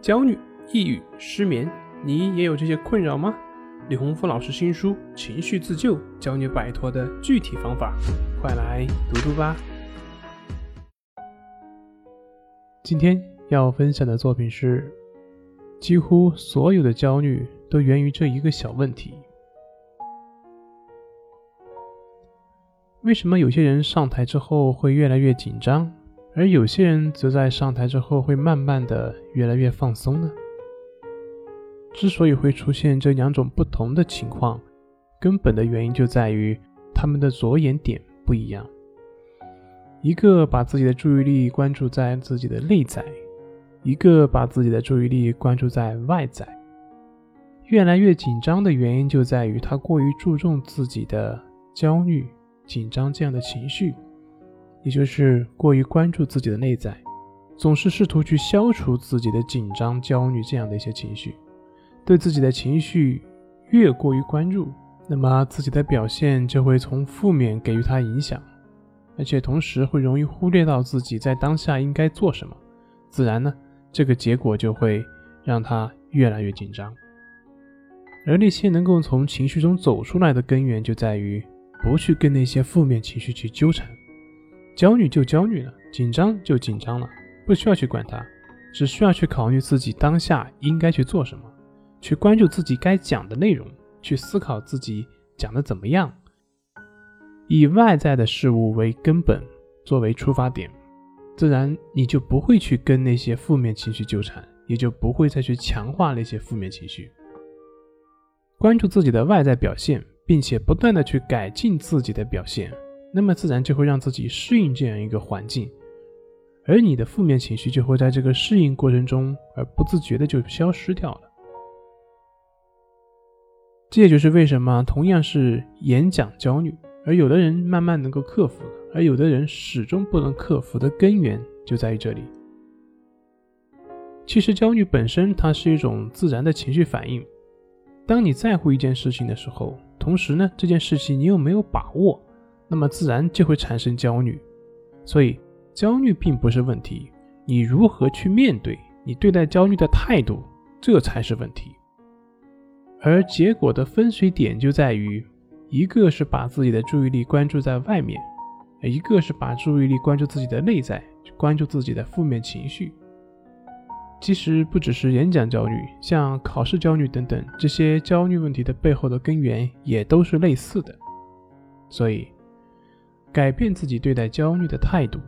焦虑、抑郁、失眠，你也有这些困扰吗？李洪福老师新书《情绪自救》教你摆脱的具体方法，快来读读吧。今天要分享的作品是：几乎所有的焦虑都源于这一个小问题。为什么有些人上台之后会越来越紧张？而有些人则在上台之后会慢慢的越来越放松呢。之所以会出现这两种不同的情况，根本的原因就在于他们的着眼点不一样。一个把自己的注意力关注在自己的内在，一个把自己的注意力关注在外在。越来越紧张的原因就在于他过于注重自己的焦虑、紧张这样的情绪。也就是过于关注自己的内在，总是试图去消除自己的紧张、焦虑这样的一些情绪，对自己的情绪越过于关注，那么自己的表现就会从负面给予他影响，而且同时会容易忽略到自己在当下应该做什么，自然呢，这个结果就会让他越来越紧张。而那些能够从情绪中走出来的根源，就在于不去跟那些负面情绪去纠缠。焦虑就焦虑了，紧张就紧张了，不需要去管它，只需要去考虑自己当下应该去做什么，去关注自己该讲的内容，去思考自己讲的怎么样，以外在的事物为根本作为出发点，自然你就不会去跟那些负面情绪纠缠，也就不会再去强化那些负面情绪。关注自己的外在表现，并且不断的去改进自己的表现。那么自然就会让自己适应这样一个环境，而你的负面情绪就会在这个适应过程中而不自觉的就消失掉了。这也就是为什么同样是演讲焦虑，而有的人慢慢能够克服，而有的人始终不能克服的根源就在于这里。其实焦虑本身它是一种自然的情绪反应，当你在乎一件事情的时候，同时呢这件事情你又没有把握。那么自然就会产生焦虑，所以焦虑并不是问题，你如何去面对，你对待焦虑的态度，这才是问题。而结果的分水点就在于，一个是把自己的注意力关注在外面，一个是把注意力关注自己的内在，关注自己的负面情绪。其实不只是演讲焦虑，像考试焦虑等等这些焦虑问题的背后的根源也都是类似的，所以。改变自己对待焦虑的态度，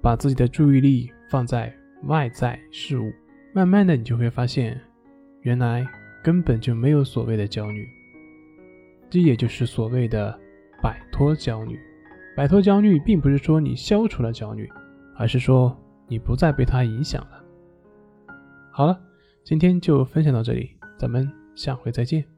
把自己的注意力放在外在事物，慢慢的你就会发现，原来根本就没有所谓的焦虑。这也就是所谓的摆脱焦虑。摆脱焦虑，并不是说你消除了焦虑，而是说你不再被它影响了。好了，今天就分享到这里，咱们下回再见。